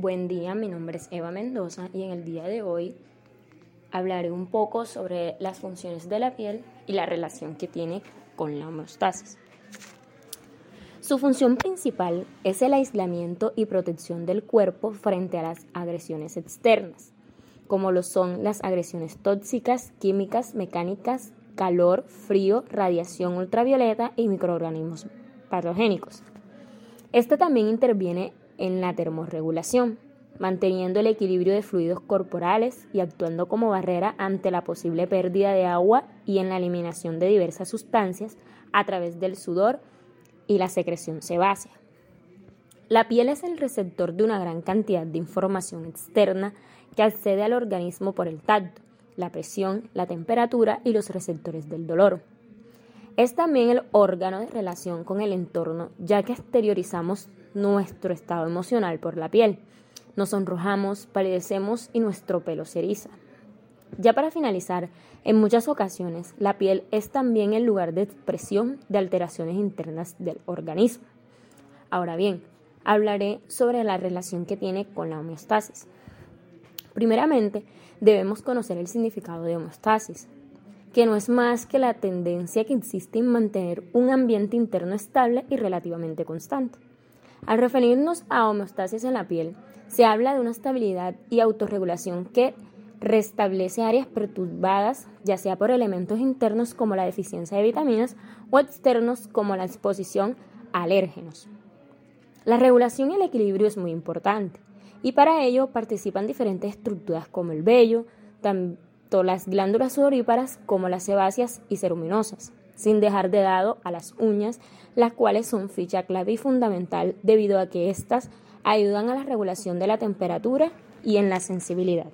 Buen día, mi nombre es Eva Mendoza y en el día de hoy hablaré un poco sobre las funciones de la piel y la relación que tiene con la homeostasis. Su función principal es el aislamiento y protección del cuerpo frente a las agresiones externas, como lo son las agresiones tóxicas, químicas, mecánicas, calor, frío, radiación ultravioleta y microorganismos patogénicos. Esta también interviene en la termorregulación, manteniendo el equilibrio de fluidos corporales y actuando como barrera ante la posible pérdida de agua y en la eliminación de diversas sustancias a través del sudor y la secreción sebácea. La piel es el receptor de una gran cantidad de información externa que accede al organismo por el tacto, la presión, la temperatura y los receptores del dolor. Es también el órgano de relación con el entorno, ya que exteriorizamos nuestro estado emocional por la piel. Nos sonrojamos, palidecemos y nuestro pelo se eriza. Ya para finalizar, en muchas ocasiones la piel es también el lugar de expresión de alteraciones internas del organismo. Ahora bien, hablaré sobre la relación que tiene con la homeostasis. Primeramente, debemos conocer el significado de homeostasis, que no es más que la tendencia que existe en mantener un ambiente interno estable y relativamente constante. Al referirnos a homeostasis en la piel, se habla de una estabilidad y autorregulación que restablece áreas perturbadas, ya sea por elementos internos como la deficiencia de vitaminas o externos como la exposición a alérgenos. La regulación y el equilibrio es muy importante y para ello participan diferentes estructuras como el vello, tanto las glándulas sudoríparas como las sebáceas y ceruminosas, sin dejar de lado a las uñas, las cuales son ficha clave y fundamental debido a que éstas ayudan a la regulación de la temperatura y en la sensibilidad.